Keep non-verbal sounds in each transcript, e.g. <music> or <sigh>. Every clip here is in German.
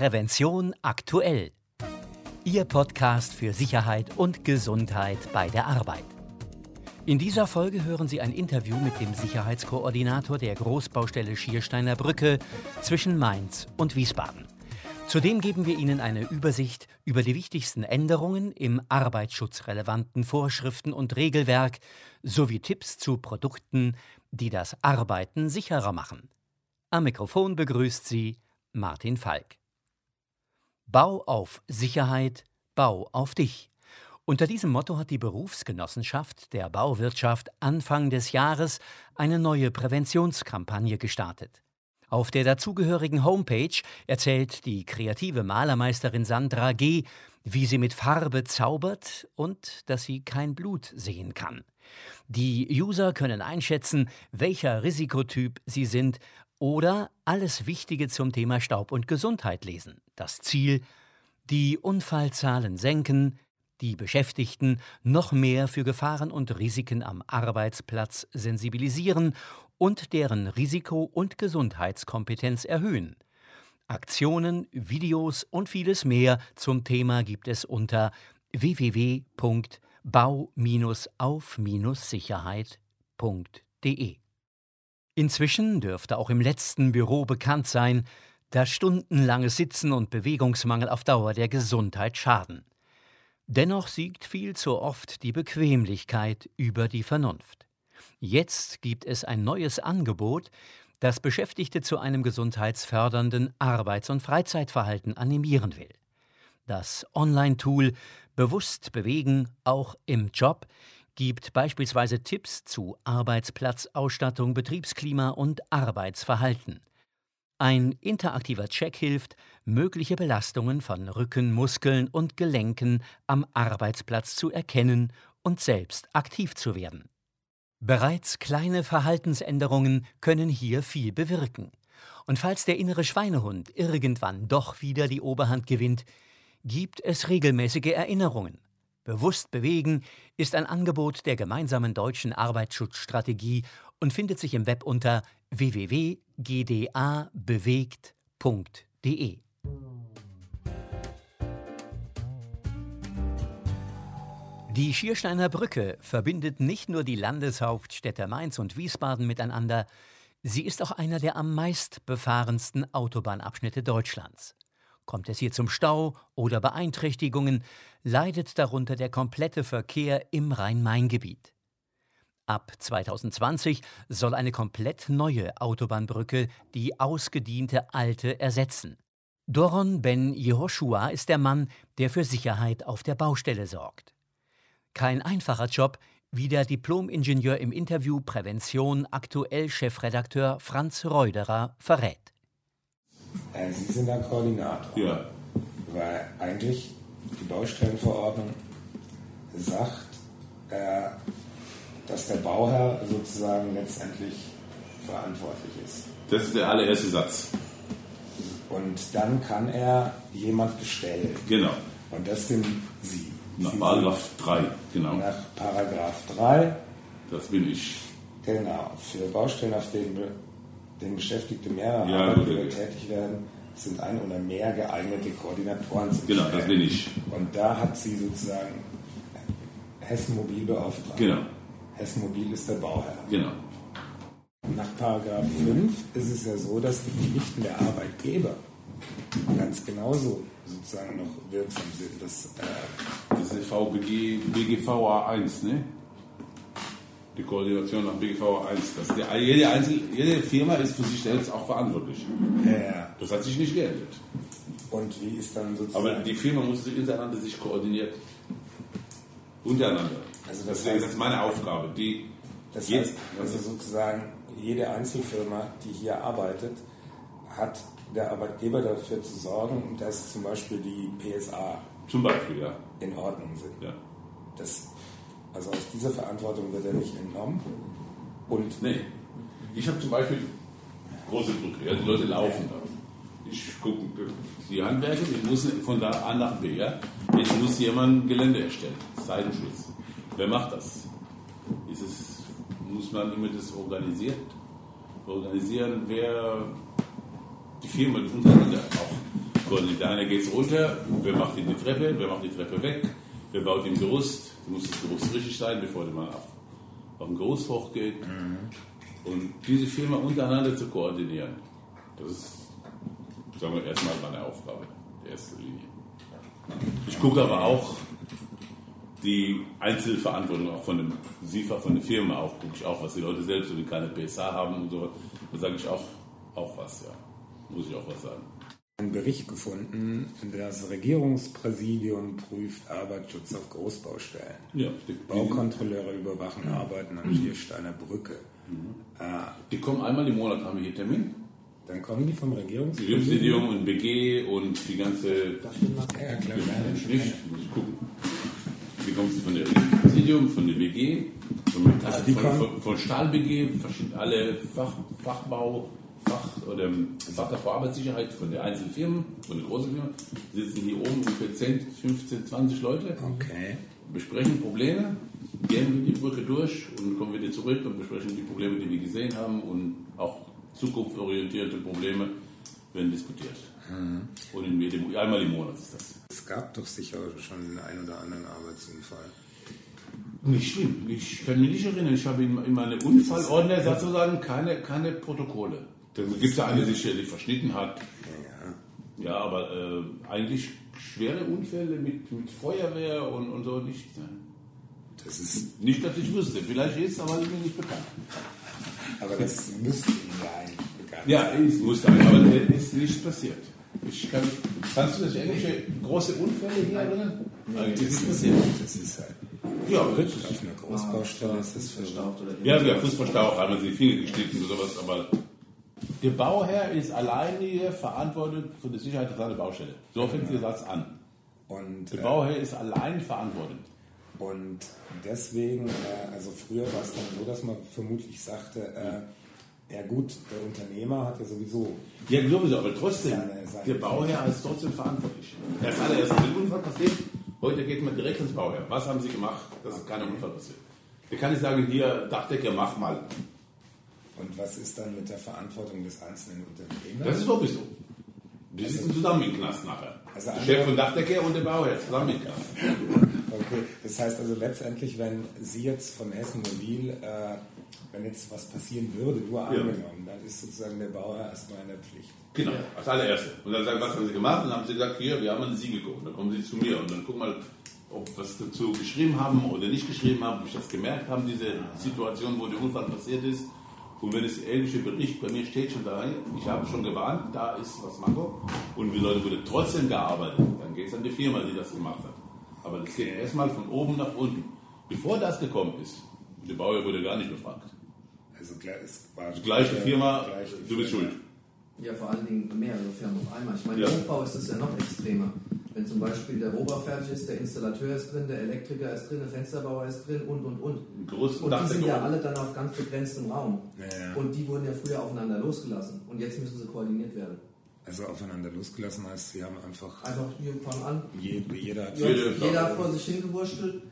Prävention aktuell. Ihr Podcast für Sicherheit und Gesundheit bei der Arbeit. In dieser Folge hören Sie ein Interview mit dem Sicherheitskoordinator der Großbaustelle Schiersteiner Brücke zwischen Mainz und Wiesbaden. Zudem geben wir Ihnen eine Übersicht über die wichtigsten Änderungen im arbeitsschutzrelevanten Vorschriften und Regelwerk sowie Tipps zu Produkten, die das Arbeiten sicherer machen. Am Mikrofon begrüßt Sie Martin Falk. Bau auf Sicherheit, Bau auf dich. Unter diesem Motto hat die Berufsgenossenschaft der Bauwirtschaft Anfang des Jahres eine neue Präventionskampagne gestartet. Auf der dazugehörigen Homepage erzählt die kreative Malermeisterin Sandra G., wie sie mit Farbe zaubert und dass sie kein Blut sehen kann. Die User können einschätzen, welcher Risikotyp sie sind oder alles Wichtige zum Thema Staub und Gesundheit lesen. Das Ziel, die Unfallzahlen senken, die Beschäftigten noch mehr für Gefahren und Risiken am Arbeitsplatz sensibilisieren und deren Risiko- und Gesundheitskompetenz erhöhen. Aktionen, Videos und vieles mehr zum Thema gibt es unter www.bau-auf-sicherheit.de. Inzwischen dürfte auch im letzten Büro bekannt sein, dass stundenlanges Sitzen und Bewegungsmangel auf Dauer der Gesundheit schaden. Dennoch siegt viel zu oft die Bequemlichkeit über die Vernunft. Jetzt gibt es ein neues Angebot, das Beschäftigte zu einem gesundheitsfördernden Arbeits- und Freizeitverhalten animieren will. Das Online-Tool Bewusst bewegen, auch im Job, gibt beispielsweise Tipps zu Arbeitsplatzausstattung, Betriebsklima und Arbeitsverhalten. Ein interaktiver Check hilft, mögliche Belastungen von Rücken, Muskeln und Gelenken am Arbeitsplatz zu erkennen und selbst aktiv zu werden. Bereits kleine Verhaltensänderungen können hier viel bewirken. Und falls der innere Schweinehund irgendwann doch wieder die Oberhand gewinnt, gibt es regelmäßige Erinnerungen. Bewusst bewegen ist ein Angebot der gemeinsamen deutschen Arbeitsschutzstrategie und findet sich im Web unter www.gdabewegt.de. Die Schiersteiner Brücke verbindet nicht nur die Landeshauptstädte Mainz und Wiesbaden miteinander, sie ist auch einer der am meist befahrensten Autobahnabschnitte Deutschlands. Kommt es hier zum Stau oder Beeinträchtigungen, leidet darunter der komplette Verkehr im Rhein-Main-Gebiet. Ab 2020 soll eine komplett neue Autobahnbrücke die ausgediente alte ersetzen. Doron Ben Yehoshua ist der Mann, der für Sicherheit auf der Baustelle sorgt. Kein einfacher Job, wie der Diplom-Ingenieur im Interview Prävention aktuell Chefredakteur Franz Reuderer verrät. Äh, Sie sind der Koordinator. Ja. Weil eigentlich die Baustellenverordnung sagt, äh, dass der Bauherr sozusagen letztendlich verantwortlich ist. Das ist der allererste Satz. Und dann kann er jemand bestellen. Genau. Und das sind Sie. Nach Sie Paragraph 3, genau. Nach Paragraph 3, Das bin ich. genau. Für Baustellen, auf denen, denen Beschäftigte mehrerer Ja, Arbeitgeber tätig werden, sind ein oder mehr geeignete Koordinatoren zu Genau, das bin ich. Und da hat sie sozusagen Hessen Mobil beauftragt. Genau, Hessen Mobil ist der Bauherr. genau. Nach Paragraph 5 ist es ja so, dass die Pflichten der Arbeitgeber ganz genauso sozusagen noch wirksam sind. Das, äh, Das ist VBG, BGVA 1, ne? Die Koordination nach BGVA 1. Das der, jede, Einzel, jede Firma ist für sich selbst auch verantwortlich. äh, Das hat sich nicht geändert. und wie ist dann sozusagen... Aber die Firma muss sich untereinander sich koordinieren. Untereinander. Also das Deswegen, heißt- das ist meine Aufgabe. Die das heißt, also sozusagen jede Einzelfirma, die hier arbeitet, hat der Arbeitgeber dafür zu sorgen, dass zum Beispiel die PSA zum Beispiel, ja. in Ordnung sind. ja. Das, also aus dieser Verantwortung wird er nicht entnommen. Und Nee. Ich habe zum Beispiel große Brücke, ja, die Leute laufen da. Ich gucke die Handwerker, ich muss von da A nach B. Ja. Jetzt muss jemand Gelände erstellen, Seitenschluss. Wer macht das? Ist es, muss man immer das organisiert, organisieren, wer die Firma untereinander auch. koordiniert. Einer geht runter, wer macht die Treppe, wer macht die Treppe weg, wer baut ihm Gerüst, da muss das Gerüst richtig sein, bevor der mal auf, auf den Gerüst hochgeht. Und diese Firma untereinander zu koordinieren, das ist, sagen wir, erstmal meine Aufgabe, die erste Linie. Ich gucke aber auch die Einzelverantwortung auch von dem SIFA, von der Firma auch, gucke ich auch, was die Leute selbst, wenn die keine PSA haben und so, da sage ich auch, auch was, ja. Muss ich auch was sagen. Einen Bericht gefunden, das Regierungspräsidium prüft Arbeitsschutz auf Großbaustellen. Ja, Baukontrolleure überwachen Arbeiten an Schiersteiner Brücke. Äh, die kommen einmal im Monat, haben wir hier Termin. Dann kommen die vom Regierungspräsidium? Regierungspräsidium und BG und die ganze. Ja, klar, Nicht, muss ich gucken. Die kommen von der Regierungspräsidium, von der BG, von, Also von, von, von Stahl BG, alle Fach, Fachbau, Fach oder Fach für Arbeitssicherheit von der einzelnen Firmen, von der großen Firma, sitzen hier oben ungefähr 10, 15, 20 Leute. Okay. besprechen Probleme, gehen wir die Brücke durch und kommen wieder zurück und besprechen die Probleme, die wir gesehen haben und auch zukunftsorientierte Probleme werden diskutiert. Und in jedem, einmal im Monat ist das. Es gab doch sicher schon den einen oder anderen Arbeitsunfall. Nicht schlimm. Ich kann mich nicht erinnern. Ich habe in, in meinem Unfallordner sozusagen keine, keine Protokolle. Da gibt es ja einen, der sich verschnitten hat. Ja, Ja, aber äh, eigentlich schwere Unfälle mit, mit Feuerwehr und, und so nicht. ne? das ist, Nicht, dass ich wüsste. Vielleicht ist es, aber ist mir nicht bekannt. aber das müsste Ihnen ja eigentlich bekannt Ja, sein. es muss sein, aber es ist nichts passiert. Ich kann, kannst du das irgendwelche große Unfälle hier erinnern? Eigentlich ist nichts passiert. Das ist halt. Ja, Auf einer Großbaustelle ist das für verstaubt oder ja, ja Fußballstau haben wir die Finger geschnitten oder sowas, aber der Bauherr ist alleinige verantwortlich für die Sicherheit seiner Baustelle. So fängt der Satz an. Und, Der äh, Bauherr ist allein verantwortlich. und deswegen, äh, also früher war es dann so, dass man vermutlich sagte, äh, ja gut, der Unternehmer hat ja sowieso Ja, sowieso, aber trotzdem, Seine- seine der Bauherr ist trotzdem verantwortlich. Erst allererst, wenn ein Unfall passiert, heute geht man direkt ins Bauherr. Was haben Sie gemacht, dass kein Unfall passiert? Der kann nicht sagen, hier, Dachdecker, mach mal. Und was ist dann mit der Verantwortung des einzelnen Unternehmers? Das ist sowieso. Die sitzen zusammen im Knast nachher. Also der Chef von Dachdecker und der Bauherr zusammen im Knast. <laughs> Okay, das heißt also letztendlich, wenn Sie jetzt von Hessen Mobil, äh, wenn jetzt was passieren würde, nur angenommen, dann ist sozusagen der Bauherr erstmal in der Pflicht. Genau, als allererste. Und dann sagen, was haben Sie gemacht? Und dann haben Sie gesagt, hier, wir haben an Sie geguckt. Dann kommen Sie zu mir und dann guck mal, ob was dazu geschrieben haben oder nicht geschrieben haben, ob ich das gemerkt habe, diese Situation, wo der Unfall passiert ist. Und wenn es ähnliche Bericht bei mir steht schon da, ich habe schon gewarnt, da ist was Manko und die Leute wurde trotzdem gearbeitet, dann geht es an die Firma, die das gemacht hat. Aber das geht erstmal von oben nach unten. Bevor das gekommen ist, der Bauer wurde gar nicht befragt. Also gleich- es war Die gleiche Firma, gleiche du bist Firma. schuld. Ja, vor allen Dingen mehrere Firmen auf einmal. Ich meine, Ja. im Hochbau ist es ja noch extremer. Wenn zum Beispiel der Rohbau fertig ist, der Installateur ist drin, der Elektriker ist drin, der Fensterbauer ist drin und und und. Großen Und die sind ja alle dann auf ganz begrenztem Raum. Ja, ja. Und die wurden ja früher aufeinander losgelassen. Und jetzt müssen sie koordiniert werden. Also aufeinander losgelassen heißt, Sie haben einfach, Einfach hier fangen an. je, jeder hat Jede- Jeder hat vor sich hingewurschtelt.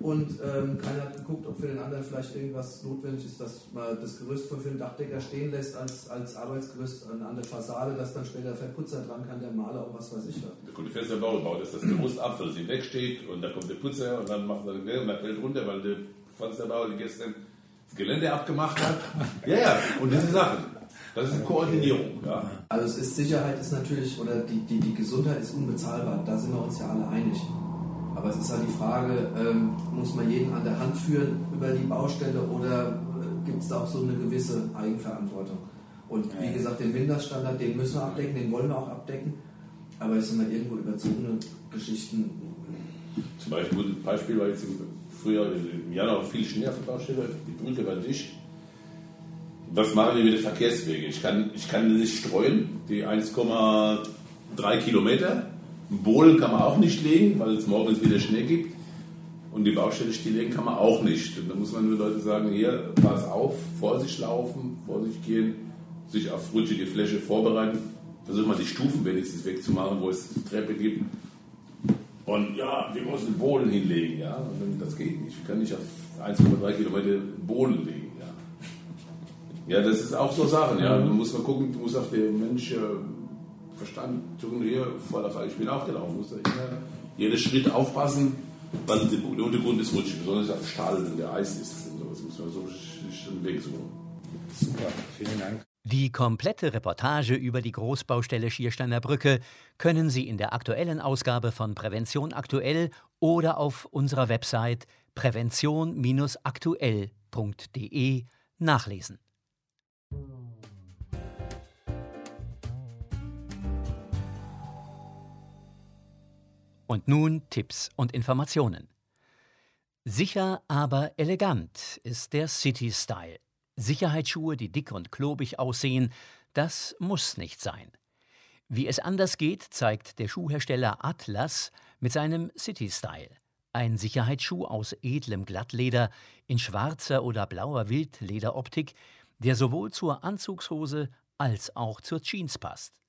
Und ähm, keiner hat geguckt, ob für den anderen vielleicht irgendwas notwendig ist, dass man das Gerüst für den Dachdecker stehen lässt als, als Arbeitsgerüst an, an der Fassade, dass dann später der Verputzer dran kann, der Maler und was weiß ich was. Da kommt der Fensterbauer, baut das, das Gerüst ab, weil sie wegsteht und dann kommt der Putzer und dann macht er den und dann fällt runter, weil der Fensterbauer die gestern das Gelände abgemacht hat. <laughs> Ja, ja, und diese Sachen. Das ist Koordinierung. Ja. Also es ist Sicherheit ist natürlich, oder die, die, die Gesundheit ist unbezahlbar, da sind wir uns ja alle einig. Aber es ist halt die Frage, ähm, muss man jeden an der Hand führen über die Baustelle oder äh, gibt es da auch so eine gewisse Eigenverantwortung? Und wie gesagt, den Mindeststandard, den müssen wir abdecken, den wollen wir auch abdecken. Aber es sind mal irgendwo überzogene Geschichten. Zum Beispiel, ein Beispiel war jetzt im Frühjahr, im Januar viel Schnee auf der Baustelle, die Brücke war dicht. Was machen wir mit den Verkehrswegen? Ich kann, ich kann nicht streuen, die 1,3 Kilometer. Einen Bohlen kann man auch nicht legen, weil es morgens wieder Schnee gibt. Und die Baustelle stilllegen kann man auch nicht. Und da muss man nur Leute sagen, hier, pass auf, Vorsicht laufen, Vorsicht gehen, sich auf rutschige Fläche vorbereiten. Versuch mal die Stufen wenigstens wegzumachen, wo es Treppe gibt. Und ja, wir müssen Bohlen hinlegen, ja. Und das geht nicht. Ich kann nicht auf 1,3 Kilometer Bohlen legen, ja. Ja, das ist auch so Sachen, ja. Da muss man gucken, du musst auf den Mensch verstanden, hier vor der Fall, ich bin auch gelaufen, muss da immer jeden Schritt aufpassen, weil der Untergrund ist rutschig, besonders auf Stahl, wenn der Eis ist. Das muss man so einen Weg suchen. Super, vielen Dank. Die komplette Reportage über die Großbaustelle Schiersteiner Brücke können Sie in der aktuellen Ausgabe von Prävention aktuell oder auf unserer Website prävention-aktuell.de nachlesen. Und nun Tipps und Informationen. Sicher, aber elegant ist der City Style. Sicherheitsschuhe, die dick und klobig aussehen, das muss nicht sein. Wie es anders geht, zeigt der Schuhhersteller Atlas mit seinem City Style. Ein Sicherheitsschuh aus edlem Glattleder in schwarzer oder blauer Wildlederoptik, der sowohl zur Anzugshose als auch zur Jeans passt.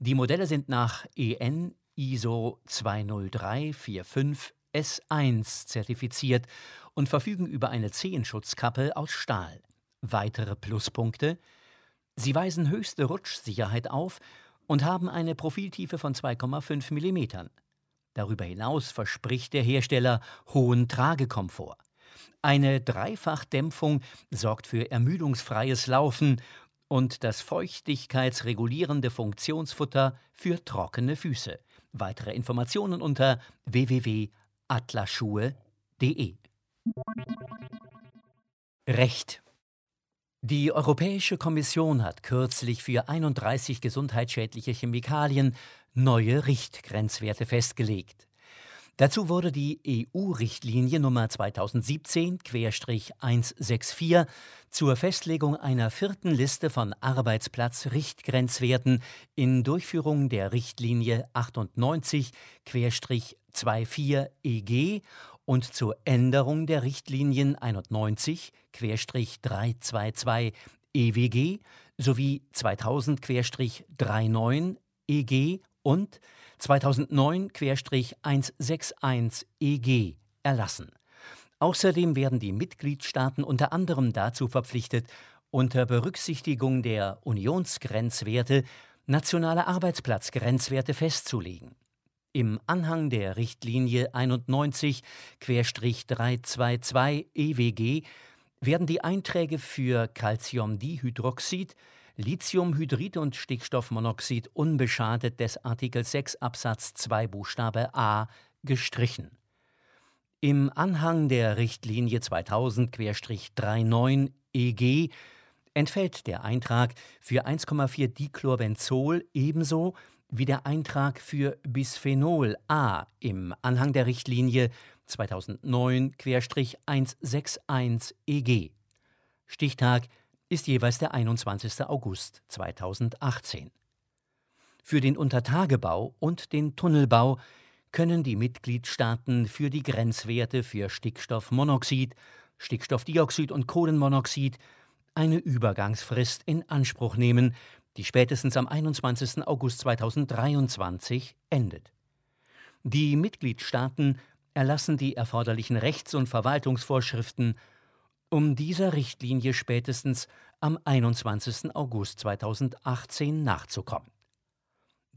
Die Modelle sind nach EN ISO 20345 S1 zertifiziert und verfügen über eine Zehenschutzkappe aus Stahl. Weitere Pluspunkte Sie weisen höchste Rutschsicherheit auf und haben eine Profiltiefe von 2,5 mm. Darüber hinaus verspricht der Hersteller hohen Tragekomfort. Eine Dreifachdämpfung sorgt für ermüdungsfreies Laufen und das feuchtigkeitsregulierende Funktionsfutter für trockene Füße. Weitere Informationen unter www.atlaschuhe.de. Recht die Europäische Kommission hat kürzlich für 31 gesundheitsschädliche Chemikalien neue Richtgrenzwerte festgelegt. Dazu wurde die EU-Richtlinie Nummer 2017-164 zur Festlegung einer vierten Liste von Arbeitsplatz-Richtgrenzwerten in Durchführung der Richtlinie 98-24 EG und zur Änderung der Richtlinien 91-322 EWG sowie 2000-39 EG und 2009-161 EG erlassen. Außerdem werden die Mitgliedstaaten unter anderem dazu verpflichtet, unter Berücksichtigung der Unionsgrenzwerte nationale Arbeitsplatzgrenzwerte festzulegen. Im Anhang der Richtlinie 91-322 EWG werden die Einträge für Calciumdihydroxid, Lithiumhydrid und Stickstoffmonoxid unbeschadet des Artikel 6 Absatz 2 Buchstabe a gestrichen. Im Anhang der Richtlinie 2000-39 EG entfällt der Eintrag für 1,4 Dichlorbenzol ebenso wie der Eintrag für Bisphenol A im Anhang der Richtlinie 2009-161 EG. Stichtag ist jeweils der 21. August 2018. Für den Untertagebau und den Tunnelbau können die Mitgliedstaaten für die Grenzwerte für Stickstoffmonoxid, Stickstoffdioxid und Kohlenmonoxid eine Übergangsfrist in Anspruch nehmen, die spätestens am 21. August 2023 endet. Die Mitgliedstaaten erlassen die erforderlichen Rechts- und Verwaltungsvorschriften, um dieser Richtlinie spätestens am 21. August 2018 nachzukommen.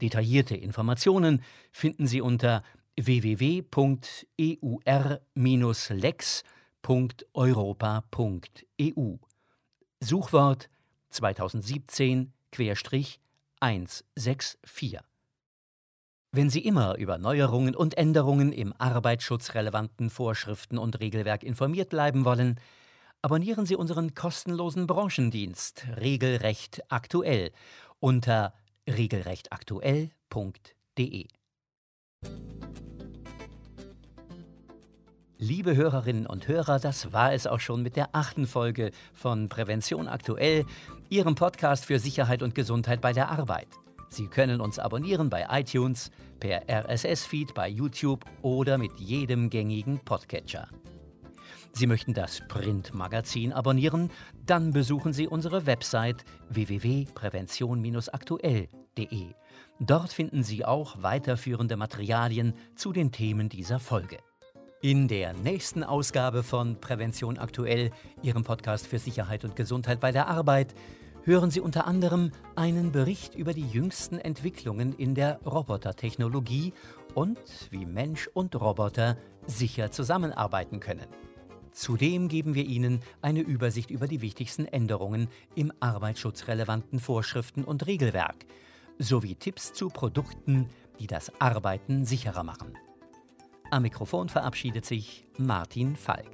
Detaillierte Informationen finden Sie unter www.eur-lex.europa.eu. Suchwort 2017 164. Wenn Sie immer über Neuerungen und Änderungen im arbeitsschutzrelevanten Vorschriften und Regelwerk informiert bleiben wollen, abonnieren Sie unseren kostenlosen Branchendienst Regelrecht aktuell unter regelrechtaktuell.de. Liebe Hörerinnen und Hörer, das war es auch schon mit der achten Folge von Prävention aktuell, Ihrem Podcast für Sicherheit und Gesundheit bei der Arbeit. Sie können uns abonnieren bei iTunes, per RSS-Feed bei YouTube oder mit jedem gängigen Podcatcher. Sie möchten das Printmagazin abonnieren? Dann besuchen Sie unsere Website www.prävention-aktuell.de. Dort finden Sie auch weiterführende Materialien zu den Themen dieser Folge. In der nächsten Ausgabe von Prävention aktuell, Ihrem Podcast für Sicherheit und Gesundheit bei der Arbeit, hören Sie unter anderem einen Bericht über die jüngsten Entwicklungen in der Robotertechnologie und wie Mensch und Roboter sicher zusammenarbeiten können. Zudem geben wir Ihnen eine Übersicht über die wichtigsten Änderungen im arbeitsschutzrelevanten Vorschriften und Regelwerk sowie Tipps zu Produkten, die das Arbeiten sicherer machen. Am Mikrofon verabschiedet sich Martin Falk.